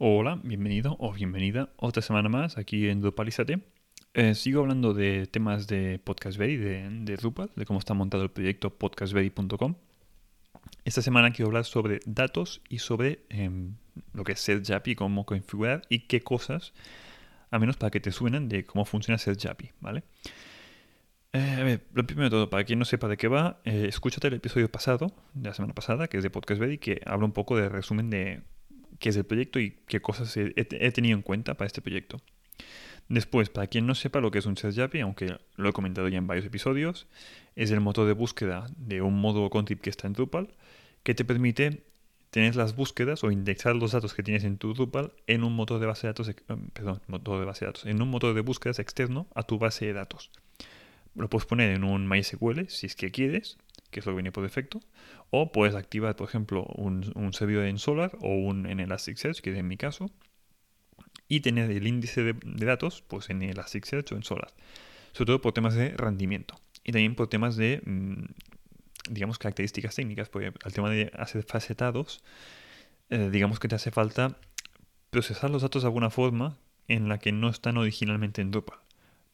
Hola, bienvenido o bienvenida otra semana más aquí en Drupalízate. Eh, sigo hablando de temas de PodcastBuddy, de, de Drupal, de cómo está montado el proyecto podcastbuddy.com. Esta semana quiero hablar sobre datos y sobre em, lo que es SetJapi, cómo configurar y qué cosas, a menos para que te suenen de cómo funciona SetJapi, ¿vale? Eh, lo primero de todo, para quien no sepa de qué va, eh, escúchate el episodio pasado, de la semana pasada, que es de PodcastBuddy, que habla un poco de resumen de qué es el proyecto y qué cosas he, tenido en cuenta para este proyecto. Después, para quien no sepa lo que es un SearchJapi, aunque lo he comentado ya en varios episodios, es el motor de búsqueda de un módulo contrib que está en Drupal, que te permite tener las búsquedas o indexar los datos que tienes en tu Drupal en un motor de base de datos, perdón, motor de base de datos, en un motor de búsquedas externo a tu base de datos. Lo puedes poner en un MySQL si es que quieres, que es lo que viene por defecto, o puedes activar, por ejemplo, un, servidor en Solar o un, en Elasticsearch, que es en mi caso, y tener el índice de, datos pues en Elasticsearch o en Solar, sobre todo por temas de rendimiento. Y también por temas de, mm, digamos, características técnicas, porque al tema de hacer facetados, eh, digamos que te hace falta procesar los datos de alguna forma en la que no están originalmente en Drupal.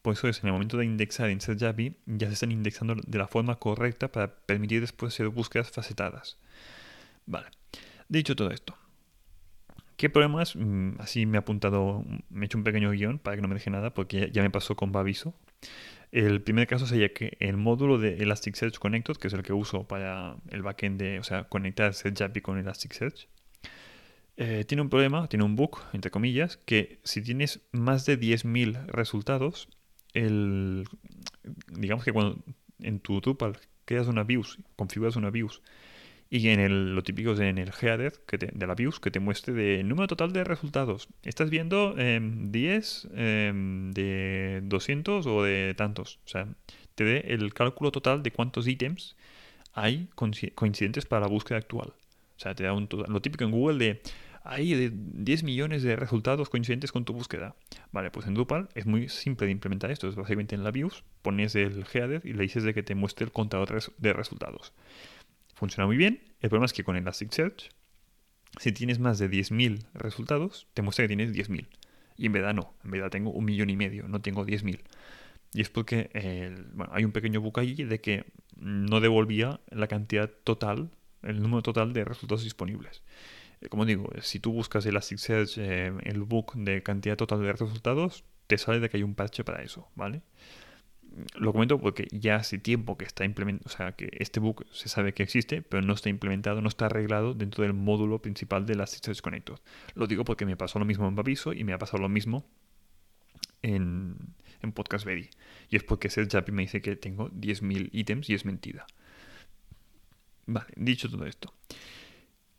Por eso es, en el momento de indexar en SetJavi, ya se están indexando de la forma correcta para permitir después hacer búsquedas facetadas. Vale. Dicho todo esto, ¿qué problemas? Mm, así me he apuntado, me he hecho un pequeño guion para que no me deje nada, porque ya, me pasó con Baviso. El primer caso sería que el módulo de Elasticsearch Connected, que es el que uso para el backend de, o sea, conectar SetJavi con Elasticsearch, eh, tiene un problema, tiene un bug, entre comillas, que si tienes más de 10.000 resultados, el, digamos que cuando en tu Drupal creas una views, configuras una views y en el, lo típico es en el header que de la views que te muestre de número total de resultados. Estás viendo 10 eh, de 200 o de tantos. O sea, te dé el cálculo total de cuántos ítems hay coincidentes para la búsqueda actual. O sea, te da un, lo típico en Google de hay de 10 millones de resultados coincidentes con tu búsqueda. Vale, pues en Drupal es muy simple de implementar esto. Es básicamente en la views pones el header y le dices de que te muestre el contador de resultados. Funciona muy bien. El problema es que con Elasticsearch, si tienes más de 10.000 resultados, te muestra que tienes 10.000. Y en verdad no, en verdad tengo un millón y medio, no tengo 10.000. Y es porque hay un pequeño bug allí de que no devolvía la cantidad total, el número total de resultados disponibles. Eh, como digo, si tú buscas Elasticsearch, eh, el book de cantidad total de resultados, te sale de que hay un parche para eso, ¿vale? Lo comento porque ya hace tiempo que está implementado, o sea, que este book se sabe que existe, pero no está implementado, no está arreglado dentro del módulo principal de Elasticsearch Connector. Lo digo porque me pasó lo mismo en Baviso y me ha pasado lo mismo en, en PodcastBuddy. Y es porque SetJapi me dice que tengo 10.000 ítems y es mentira. Vale, dicho todo esto.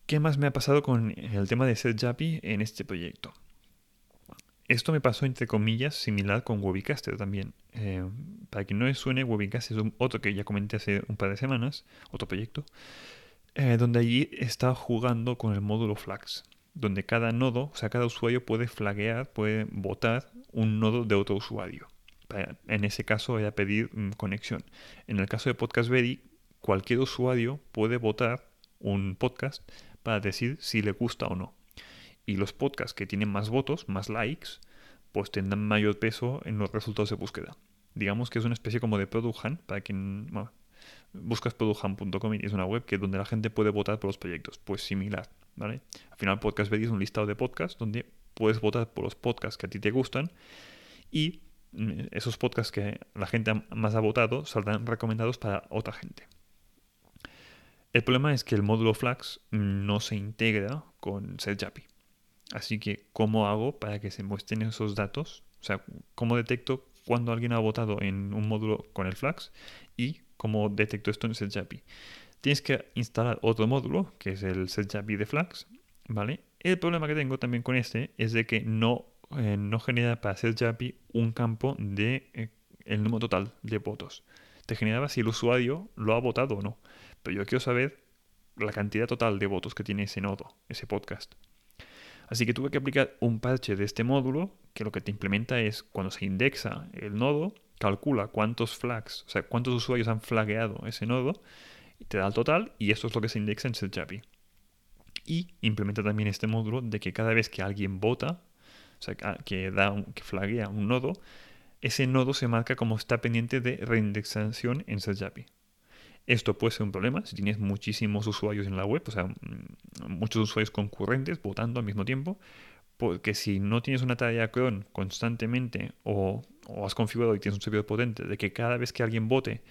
¿Qué más me ha pasado con el tema de SetJapi en este proyecto? Esto me pasó entre comillas similar con Webicaster también. Eh, para que no les suene, Webicaster es otro que ya comenté hace un par de semanas, otro proyecto, eh, donde allí está jugando con el módulo Flags, donde cada nodo, o sea, cada usuario puede flaguear, puede votar un nodo de otro usuario. en ese caso era pedir mm, conexión. En el caso de PodcastBuddy, cualquier usuario puede votar un podcast para decir si le gusta o no. Y los podcasts que tienen más votos, más likes, pues tendrán mayor peso en los resultados de búsqueda. Digamos que es una especie como de Product Hunt, para quien buscas producthunt.com y es una web que donde la gente puede votar por los proyectos. Pues similar, ¿vale? Al final Podcast es un listado de podcasts donde puedes votar por los podcasts que a ti te gustan y mm, esos podcasts que la gente más ha votado saldrán recomendados para otra gente. El problema es que el módulo Flags no se integra con SetJapi. Así que, ¿cómo hago para que se muestren esos datos? O sea, ¿cómo detecto cuando alguien ha votado en un módulo con el Flags y cómo detecto esto en SetJapi? Tienes que instalar otro módulo, que es el SetJapi de Flags, ¿vale? El problema que tengo también con este es de que no, eh, no genera para SetJapi un campo de eh, el número total de votos. Te generaba si el usuario lo ha votado o no pero yo quiero saber la cantidad total de votos que tiene ese nodo, ese podcast. Así que tuve que aplicar un parche de este módulo que lo que te implementa es cuando se indexa el nodo, calcula cuántos flags, o sea, cuántos usuarios han flagueado ese nodo, y te da el total y esto es lo que se indexa en SetJapi. Y implementa también este módulo de que cada vez que alguien vota, o sea, que, da que flaguea un nodo, ese nodo se marca como está pendiente de reindexación en SearchAPI. Esto puede ser un problema si tienes muchísimos usuarios en la web, o sea, mm, muchos usuarios concurrentes votando al mismo tiempo, porque si no tienes una tarea cron constantemente o, has configurado y tienes un servidor potente de que cada vez que alguien vote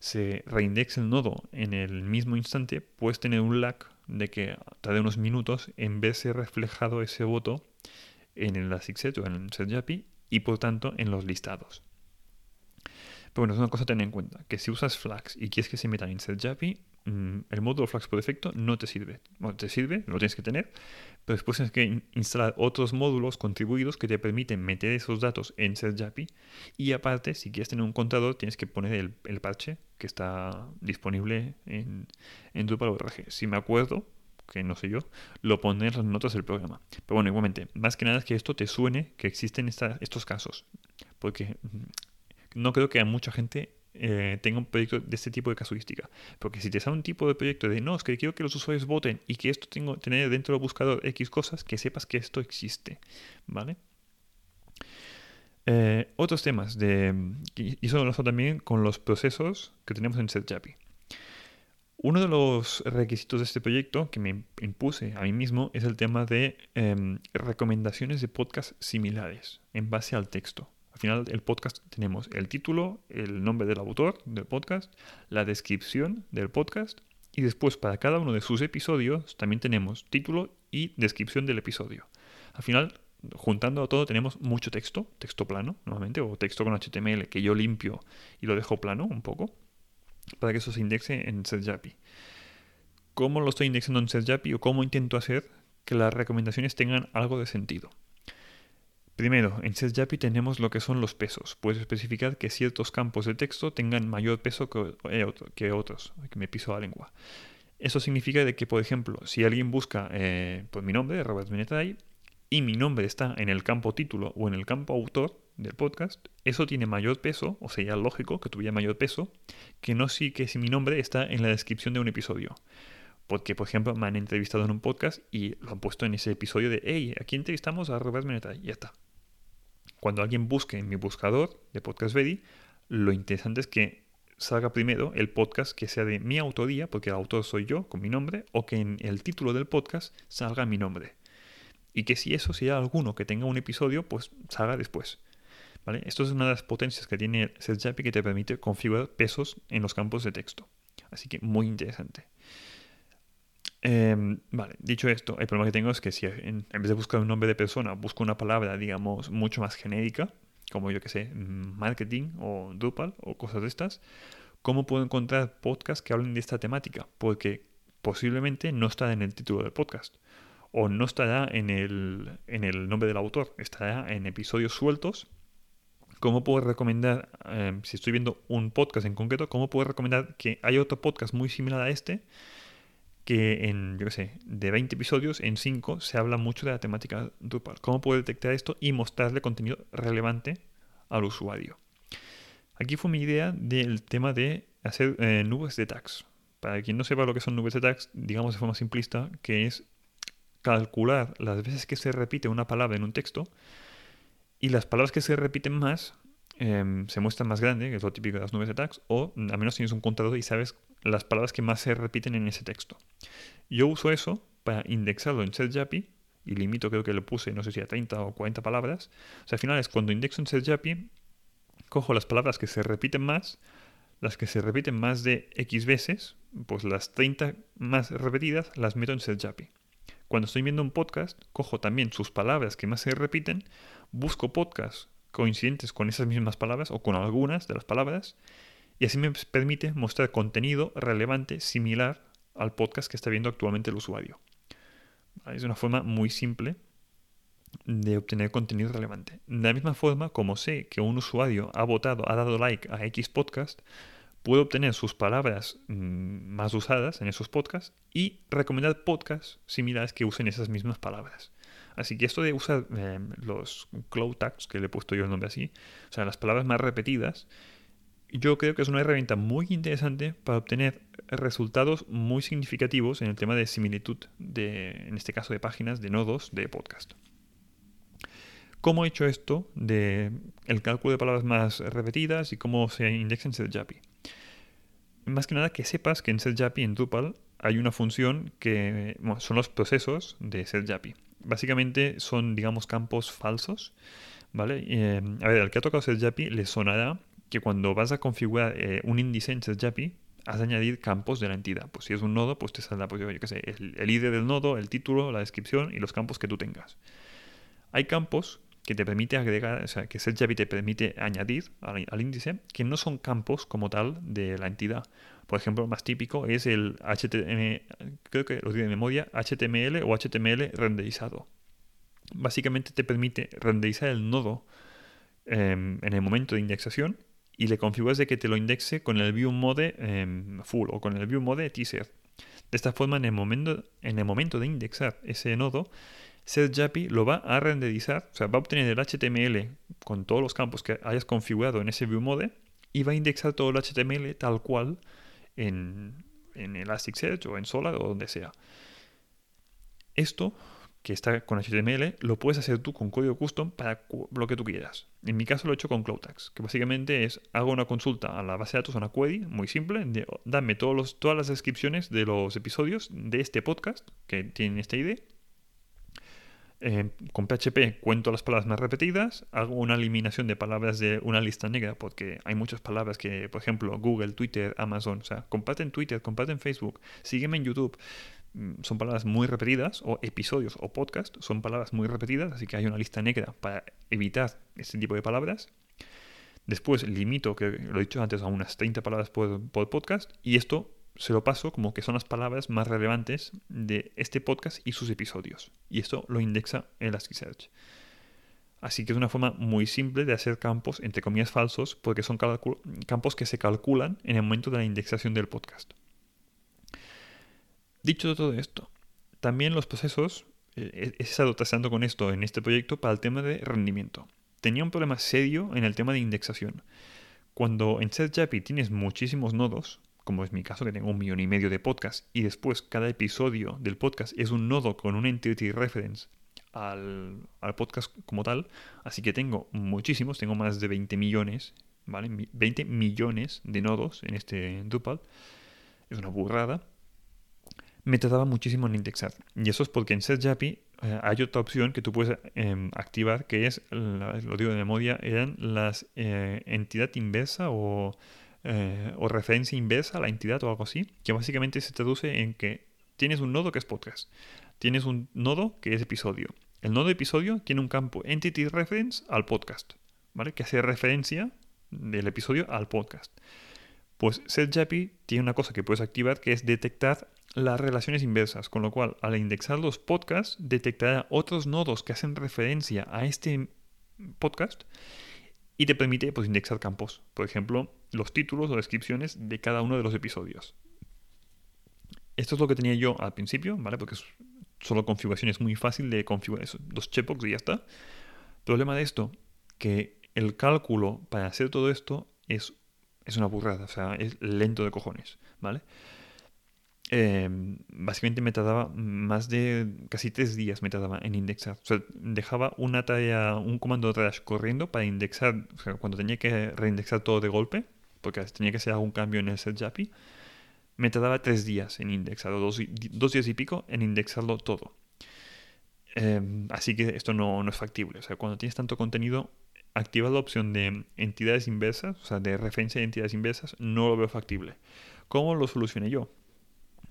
se reindexe el nodo en el mismo instante, puedes tener un lag de que tarde unos minutos en verse reflejado ese voto en el Elasticsearch o en el SearchAPI y por tanto en los listados. Pero bueno, es una cosa a tener en cuenta, que si usas flags y quieres que se metan en SearchAPI, mm, el módulo flags por defecto no te sirve. Bueno, te sirve, lo tienes que tener, pero después tienes que instalar otros módulos contribuidos que te permiten meter esos datos en SearchAPI y aparte, si quieres tener un contador, tienes que poner el, parche que está disponible en, en Drupal.org. Si me acuerdo, que no sé yo, lo pondré en las notas del programa. Pero bueno, igualmente, más que nada es que esto te suene que existen estos casos. Porque mm, no creo que a mucha gente eh, tenga un proyecto de este tipo de casuística. Porque si te sale un tipo de proyecto de no, es que quiero que los usuarios voten y que esto tengo tener dentro del buscador X cosas, que sepas que esto existe. ¿Vale? Eh, otros temas de. Y eso lo también con los procesos que tenemos en SetJapi. Uno de los requisitos de este proyecto que me impuse a mí mismo es el tema de em, recomendaciones de podcast similares en base al texto. Al final del podcast tenemos el título, el nombre del autor del podcast, la descripción del podcast y después para cada uno de sus episodios también tenemos título y descripción del episodio. Al final, juntando todo, tenemos mucho texto, texto plano nuevamente, o texto con HTML que yo limpio y lo dejo plano un poco, para que eso se indexe en SetJapi. ¿Cómo lo estoy indexando en SetJapi o cómo intento hacer que las recomendaciones tengan algo de sentido? Primero, en SetJapi tenemos lo que son los pesos. Puedes especificar que ciertos campos de texto tengan mayor peso que, eh, otros, que me piso la lengua. Eso significa de que, por ejemplo, si alguien busca eh, por mi nombre, Robert Benetay, y mi nombre está en el campo título o en el campo autor del podcast, eso tiene mayor peso, o sería lógico que tuviera mayor peso, que no si que si mi nombre está en la descripción de un episodio. Porque, por ejemplo, me han entrevistado en un podcast y lo han puesto en ese episodio de, hey, aquí entrevistamos a Robert Benetay, y ya está. Cuando alguien busque en mi buscador de Podcast Ready, lo interesante es que salga primero el podcast que sea de mi autoría, porque el autor soy yo con mi nombre, o que en el título del podcast salga mi nombre. Y que si eso, si hay alguno que tenga un episodio, pues salga después. ¿Vale? Esto es una de las potencias que tiene SetJapi que te permite configurar pesos en los campos de texto. Así que muy interesante. Em, vale, dicho esto, el problema que tengo es que si en, vez de buscar un nombre de persona, busco una palabra, digamos, mucho más genérica, como yo que sé, marketing o Drupal o cosas de estas, ¿cómo puedo encontrar podcasts que hablen de esta temática? Porque posiblemente no está en el título del podcast o no estará en el, en el nombre del autor, estará en episodios sueltos. ¿Cómo puedo recomendar, em, si estoy viendo un podcast en concreto, cómo puedo recomendar que hay otro podcast muy similar a este? Que en, yo qué sé, de 20 episodios, en 5 se habla mucho de la temática Drupal. ¿Cómo puedo detectar esto y mostrarle contenido relevante al usuario? Aquí fue mi idea del tema de hacer eh, nubes de tags. Para quien no sepa lo que son nubes de tags, digamos de forma simplista, que es calcular las veces que se repite una palabra en un texto y las palabras que se repiten más em, se muestran más grande, que es lo típico de las nubes de tags, o al menos tienes un contador y sabes las palabras que más se repiten en ese texto. Yo uso eso para indexarlo en SetJapi y limito, creo que lo puse, no sé si a 30 o 40 palabras. O sea, al final es cuando indexo en SetJapi, cojo las palabras que se repiten más, las que se repiten más de X veces, pues las 30 más repetidas las meto en SetJapi. Cuando estoy viendo un podcast, cojo también sus palabras que más se repiten, busco podcasts coincidentes con esas mismas palabras o con algunas de las palabras y así me permite mostrar contenido relevante similar al podcast que está viendo actualmente el usuario. Es una forma muy simple de obtener contenido relevante. De la misma forma, como sé que un usuario ha votado, ha dado like a X podcast, puedo obtener sus palabras mm, más usadas en esos podcasts y recomendar podcasts similares que usen esas mismas palabras. Así que esto de usar eh, los cloud tags, que le he puesto yo el nombre así, o sea, las palabras más repetidas, yo creo que es una herramienta muy interesante para obtener resultados muy significativos en el tema de similitud, de, en este caso de páginas, de nodos de podcast. ¿Cómo he hecho esto de el cálculo de palabras más repetidas y cómo se indexa en SetJapi? Más que nada que sepas que en SetJapi, en Drupal, hay una función que son los procesos de SetJapi. Básicamente son, digamos, campos falsos, ¿vale? Eh, a ver, al que ha tocado SetJapi le sonará que cuando vas a configurar eh, un índice en SetJapi, has de añadir campos de la entidad. Pues si es un nodo, pues te saldrá, pues el, el ID del nodo, el título, la descripción y los campos que tú tengas. Hay campos que te permite agregar, o sea, que SetJavi te permite añadir al, índice, que no son campos como tal de la entidad. Por ejemplo, más típico es el HTML, creo que lo digo de memoria, HTML o HTML renderizado. Básicamente te permite renderizar el nodo em, en el momento de indexación y le configuras de que te lo indexe con el view mode em, full o con el view mode teaser. De esta forma, en el momento, en el momento de indexar ese nodo, SetJapi lo va a renderizar, o sea, va a obtener el HTML con todos los campos que hayas configurado en ese viewMode y va a indexar todo el HTML tal cual en, en Elasticsearch o en Solar o donde sea. Esto que está con HTML lo puedes hacer tú con código custom para lo que tú quieras. En mi caso lo he hecho con CloudTags, que básicamente es hago una consulta a la base de datos, a una query muy simple, dame todas las descripciones de los episodios de este podcast que tienen esta ID eh, con PHP cuento las palabras más repetidas, hago una eliminación de palabras de una lista negra, porque hay muchas palabras que, por ejemplo, Google, Twitter, Amazon, o sea, comparte en Twitter, comparte en Facebook, sígueme en YouTube, son palabras muy repetidas, o episodios o podcast, son palabras muy repetidas, así que hay una lista negra para evitar este tipo de palabras. Después limito, que lo he dicho antes, a unas 30 palabras por, podcast, y esto se lo paso como que son las palabras más relevantes de este podcast y sus episodios. Y esto lo indexa Elasticsearch. Así que es una forma muy simple de hacer campos, entre comillas, falsos, porque son campos que se calculan en el momento de la indexación del podcast. Dicho todo esto, también los procesos, eh, he estado trazando con esto en este proyecto para el tema de rendimiento. Tenía un problema serio en el tema de indexación. Cuando en SetJapi tienes muchísimos nodos, como es mi caso, que tengo un millón y medio de podcasts, y después cada episodio del podcast es un nodo con un entity reference al, podcast como tal, así que tengo muchísimos, tengo más de 20 millones, ¿vale? 20 millones de nodos en este Drupal, es una burrada. Me tardaba muchísimo en indexar. Y eso es porque en SetJapi eh, hay otra opción que tú puedes em, activar, que es, lo digo de memoria, eran las eh, entidad inversa o eh, o referencia inversa a la entidad o algo así, que básicamente se traduce en que tienes un nodo que es podcast, tienes un nodo que es episodio. El nodo episodio tiene un campo entity reference al podcast, ¿vale? Que hace referencia del episodio al podcast. Pues SetJapi tiene una cosa que puedes activar que es detectar las relaciones inversas, con lo cual al indexar los podcasts detectará otros nodos que hacen referencia a este podcast y te permite pues, indexar campos. Por ejemplo, los títulos o descripciones de cada uno de los episodios. Esto es lo que tenía yo al principio, ¿vale? Porque es solo configuración, es muy fácil de configurar eso, dos checkbox y ya está. Problema de esto, que el cálculo para hacer todo esto es, es una burrada, o sea, es lento de cojones, ¿vale? Em, básicamente me tardaba más de casi tres días me tardaba en indexar. O sea, dejaba una tarea, un comando trash corriendo para indexar, o sea, cuando tenía que reindexar todo de golpe, porque tenía que hacer algún cambio en el setJapi, me tardaba tres días en indexarlo, dos, dos días y pico en indexarlo todo. Em, así que esto no, no, es factible. O sea, cuando tienes tanto contenido, activa la opción de entidades inversas, o sea, de referencia de entidades inversas, no lo veo factible. ¿Cómo lo solucioné yo?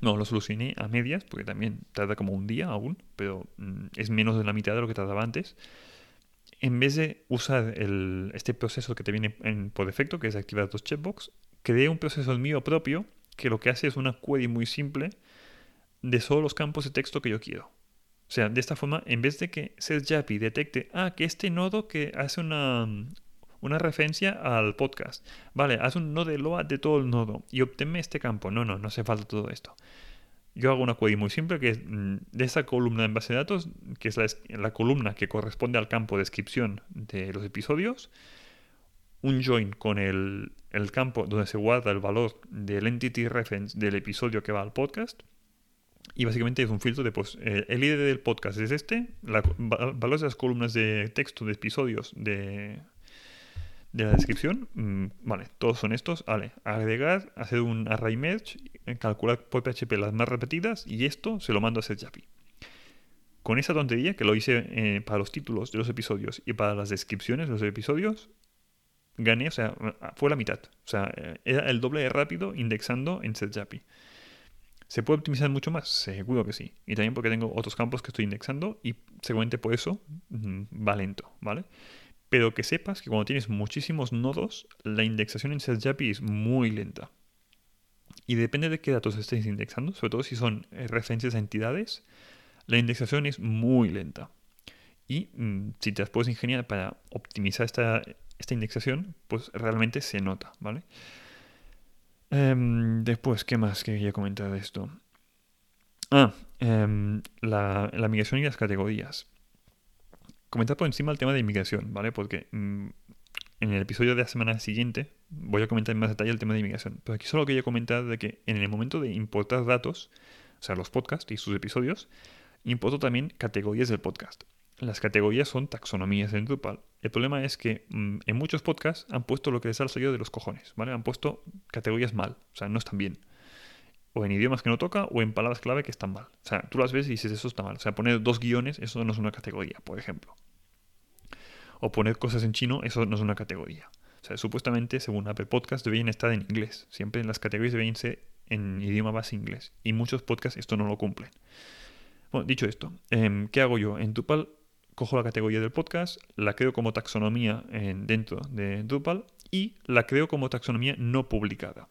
No, lo solucioné a medias, porque también tarda como un día aún, pero mm, es menos de la mitad de lo que tardaba antes. En vez de usar este proceso que te viene por defecto, que es activar dos checkbox, creé un proceso mío propio que lo que hace es una query muy simple de solo los campos de texto que yo quiero. O sea, de esta forma, en vez de que SetJapi detecte, ah, que este nodo que hace una, una referencia al podcast. Vale, haz un nodo de load de todo el nodo y obténme este campo. No, no, no hace falta todo esto. Yo hago una query muy simple que es mm, de esa columna en base de datos, que es la, columna que corresponde al campo de descripción de los episodios. un join con el, el campo donde se guarda el valor del entity reference del episodio que va al podcast. Y básicamente es un filtro de, pues, eh, el ID del podcast es este, la, valores de las columnas de texto de episodios de, de la descripción, mm, vale, todos son estos, vale, agregar, hacer un array merge, calcular por PHP las más repetidas y esto se lo mando a SetJapi. Con esa tontería que lo hice eh, para los títulos de los episodios y para las descripciones de los episodios, gané, o sea, fue la mitad. O sea, eh, era el doble de rápido indexando en SetJapi. ¿Se puede optimizar mucho más? Seguro que sí. Y también porque tengo otros campos que estoy indexando y seguramente por eso mm, va lento, ¿vale? Pero que sepas que cuando tienes muchísimos nodos, la indexación en SetJapi es muy lenta. Y depende de qué datos estéis indexando, sobre todo si son eh, referencias a entidades, la indexación es muy lenta. Y mm, si te las puedes ingeniar para optimizar esta, esta indexación, pues realmente se nota, ¿vale? Em, después, ¿qué más quería comentar de esto? Ah, em, la, migración y las categorías. Comentar por encima el tema de inmigración, ¿vale? Porque mm, en el episodio de la semana siguiente voy a comentar en más detalle el tema de inmigración. Pero aquí solo quería comentar de que en el momento de importar datos, o sea, los podcasts y sus episodios, importo también categorías del podcast. Las categorías son taxonomías en Drupal. El problema es que mm, en muchos podcasts han puesto lo que les ha salido de los cojones, ¿vale? Han puesto categorías mal, o sea, no están bien. O en idiomas que no toca o en palabras clave que están mal. O sea, tú las ves y dices, eso está mal. O sea, poner dos guiones, eso no es una categoría, por ejemplo. O poner cosas en chino, eso no es una categoría. O sea, supuestamente, según Apple Podcast, deberían estar en inglés. Siempre en las categorías deberían ser en idioma base inglés. Y muchos podcasts esto no lo cumplen. Bueno, dicho esto, em, ¿qué hago yo? En Drupal cojo la categoría del podcast, la creo como taxonomía dentro de Drupal y la creo como taxonomía no publicada.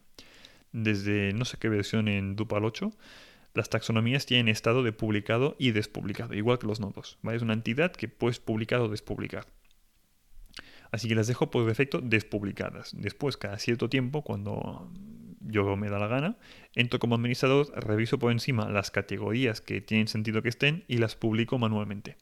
Desde no sé qué versión en Drupal 8, las taxonomías tienen estado de publicado y despublicado, igual que los nodos. Es una entidad que puedes publicar o despublicar. Así que las dejo por defecto despublicadas. Después, cada cierto tiempo, cuando yo me da la gana, entro como administrador, reviso por encima las categorías que tienen sentido que estén y las publico manualmente.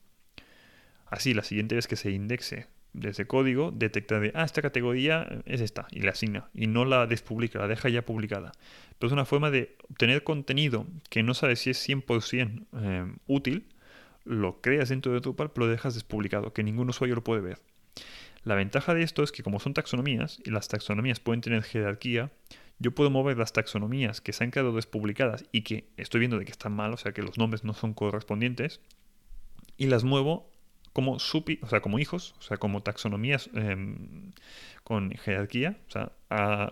Así, la siguiente vez que se indexe desde código, detecta de, ah, esta categoría es esta, y la asigna, y no la despublica, la deja ya publicada. Pero es una forma de obtener contenido que no sabes si es 100% eh, útil, lo creas dentro de Drupal, pero lo dejas despublicado, que ningún usuario lo puede ver. La ventaja de esto es que como son taxonomías, y las taxonomías pueden tener jerarquía, yo puedo mover las taxonomías que se han quedado despublicadas y que estoy viendo de que están mal, o sea que los nombres no son correspondientes, y las muevo como supi, o sea, como hijos, o sea, como taxonomías em, con jerarquía, o sea,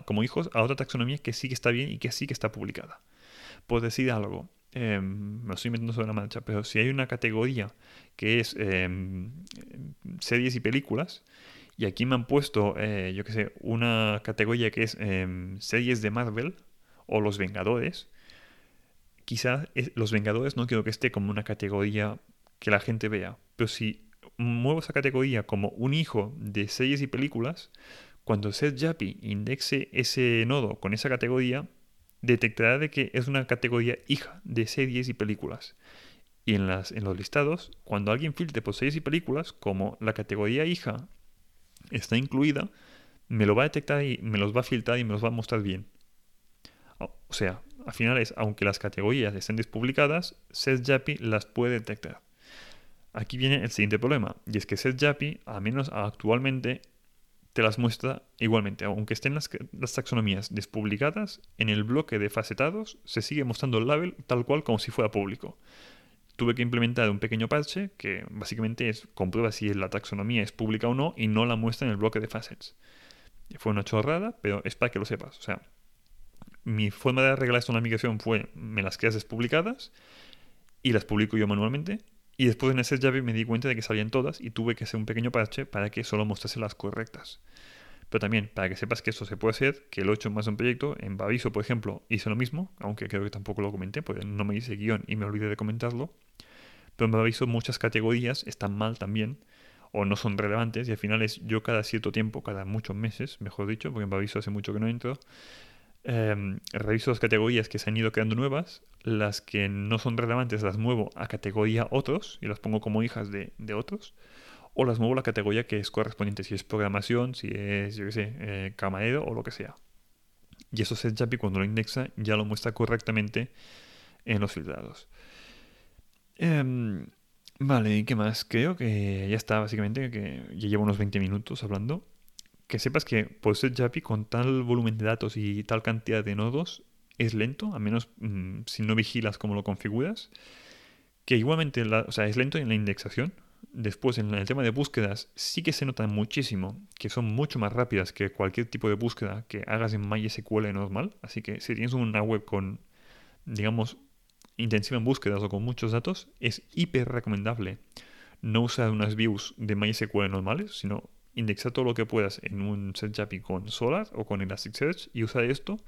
como hijos a otra taxonomía que sí que está bien y que sí que está publicada. Puedo decir algo, em, me lo estoy metiendo sobre la marcha, pero si hay una categoría que es em, series y películas, y aquí me han puesto, eh, yo qué sé, una categoría que es series de Marvel o Los Vengadores. Quizás Los Vengadores no quiero que esté como una categoría que la gente vea. Pero si muevo esa categoría como un hijo de series y películas, cuando SetJapi indexe ese nodo con esa categoría, detectará de que es una categoría hija de series y películas. Y en, las, en los listados, cuando alguien filtre por series y películas, como la categoría hija está incluida, me lo va a detectar y me los va a filtrar y me los va a mostrar bien. O sea, al final es, aunque las categorías estén despublicadas, SetJapi las puede detectar. Aquí viene el siguiente problema, y es que SetJapi, al menos actualmente, te las muestra igualmente. Aunque estén las, taxonomías despublicadas, en el bloque de facetados se sigue mostrando el label tal cual como si fuera público tuve que implementar un pequeño parche que básicamente es comprueba si la taxonomía es pública o no y no la muestra en el bloque de facets. Fue una chorrada, pero es para que lo sepas. O sea, mi forma de arreglar esto en la migración fue me las creas despublicadas y las publico yo manualmente. Y después en ese llave me di cuenta de que salían todas y tuve que hacer un pequeño parche para que solo mostrase las correctas. Pero también, para que sepas que esto se puede hacer, que lo he hecho en más de un proyecto, en Baviso, por ejemplo, hice lo mismo, aunque creo que tampoco lo comenté, porque no me hice guion y me olvidé de comentarlo. Pero en Baviso muchas categorías están mal también, o no son relevantes, y al final es yo cada cierto tiempo, cada muchos meses, mejor dicho, porque en Baviso hace mucho que no entro, em, reviso las categorías que se han ido creando nuevas, las que no son relevantes las muevo a categoría otros y las pongo como hijas de, de otros o las muevo a la categoría que es correspondiente, si es programación, si es, yo qué sé, eh, camarero o lo que sea. Y eso SetJapi cuando lo indexa ya lo muestra correctamente en los filtrados. Em, vale, ¿y qué más? Creo que ya está, básicamente, que ya llevo unos 20 minutos hablando. Que sepas que por SetJapi con tal volumen de datos y tal cantidad de nodos es lento, a menos mm, si no vigilas cómo lo configuras. Que igualmente, o sea, es lento en la indexación, Después, en el tema de búsquedas, sí que se nota muchísimo que son mucho más rápidas que cualquier tipo de búsqueda que hagas en MySQL normal. Así que si tienes una web con, digamos, intensiva en búsquedas o con muchos datos, es hiper recomendable no usar unas views de MySQL normales, sino indexar todo lo que puedas en un search API con Solar o con Elasticsearch y usar esto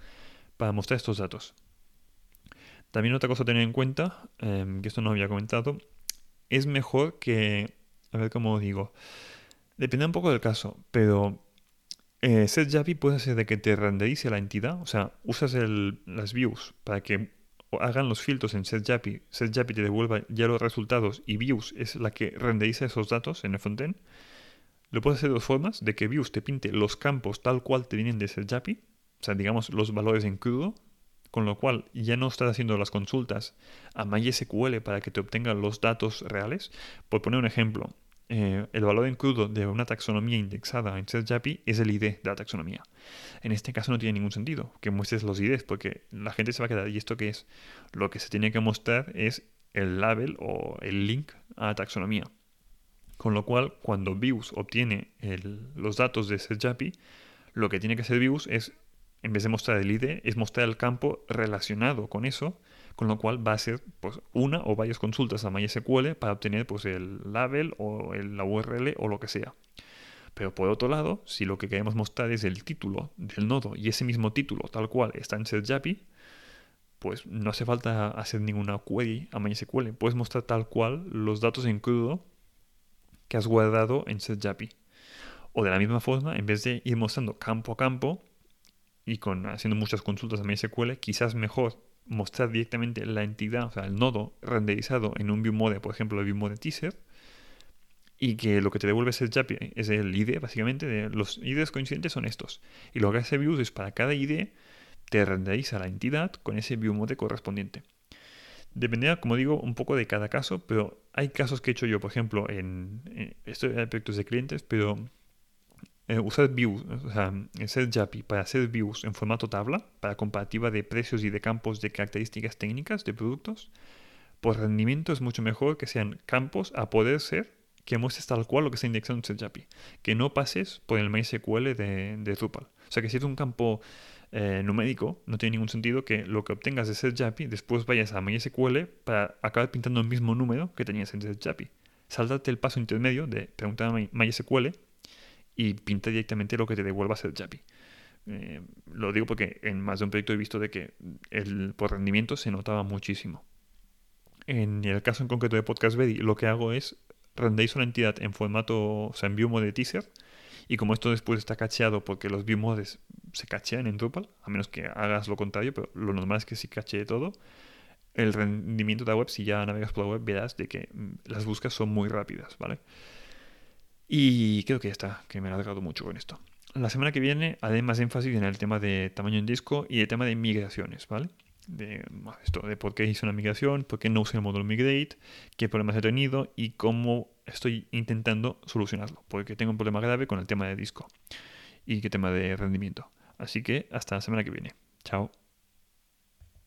para mostrar estos datos. También otra cosa a tener en cuenta, em, que esto no había comentado, es mejor que, a ver cómo digo, depende un poco del caso, pero eh, SetJapi puede ser de que te renderice la entidad, o sea, usas las views para que hagan los filtros en SetJapi, SetJapi te devuelva ya los resultados y views es la que renderiza esos datos en el frontend. Lo puedes hacer de dos formas, de que views te pinte los campos tal cual te vienen de SetJapi, o sea, digamos los valores en crudo, con lo cual ya no estás haciendo las consultas a MySQL para que te obtengan los datos reales. Por poner un ejemplo, eh, el valor en crudo de una taxonomía indexada en SearchAPI es el ID de la taxonomía. En este caso no tiene ningún sentido que muestres los IDs porque la gente se va a quedar, ¿y esto qué es? Lo que se tiene que mostrar es el label o el link a la taxonomía. Con lo cual, cuando Views obtiene los datos de SearchAPI, lo que tiene que hacer Views es en vez de mostrar el ID, es mostrar el campo relacionado con eso, con lo cual va a ser pues, una o varias consultas a MySQL para obtener pues, el label o la URL o lo que sea. Pero por otro lado, si lo que queremos mostrar es el título del nodo y ese mismo título tal cual está en SetJapi, pues no hace falta hacer ninguna query a MySQL. Puedes mostrar tal cual los datos en crudo que has guardado en SetJapi. O de la misma forma, en vez de ir mostrando campo a campo, y con haciendo muchas consultas a MySQL, quizás mejor mostrar directamente la entidad, o sea, el nodo renderizado en un viewMode, por ejemplo, el viewMode teaser, y que lo que te devuelve es el JAPI, es el ID, básicamente, de los IDs coincidentes son estos. Y lo que hace Views es para cada ID te renderiza la entidad con ese viewMode correspondiente. Dependerá, como digo, un poco de cada caso, pero hay casos que he hecho yo, por ejemplo, en, en esto de proyectos de clientes, pero eh, usar views, o sea, SetJapi para hacer views en formato tabla, para comparativa de precios y de campos de características técnicas de productos, por rendimiento es mucho mejor que sean campos a poder ser que muestres tal cual lo que está indexado en SetJapi, que no pases por el MySQL de Drupal. O sea, que si es un campo eh, numérico, no tiene ningún sentido que lo que obtengas de SetJapi después vayas a MySQL para acabar pintando el mismo número que tenías en SetJapi. Sáltate el paso intermedio de preguntar a MySQL y pinta directamente lo que te devuelva a ser Japi. Eh, lo digo porque en más de un proyecto he visto de que el por rendimiento se notaba muchísimo. En el caso en concreto de Podcast Ready, lo que hago es renderizo la entidad en formato, o sea, en viewmode teaser. Y como esto después está cacheado porque los viewmodes se cachean en Drupal, a menos que hagas lo contrario, pero lo normal es que si cachee todo, el rendimiento de la web, si ya navegas por la web, verás de que mm, las búsquedas son muy rápidas, ¿vale? Y creo que ya está, que me he alargado mucho con esto. La semana que viene haré más énfasis en el tema de tamaño en disco y el tema de migraciones, ¿vale? De esto, de por qué hice una migración, por qué no usé el módulo migrate, qué problemas he tenido y cómo estoy intentando solucionarlo, porque tengo un problema grave con el tema de disco y qué tema de rendimiento. Así que hasta la semana que viene. Chao.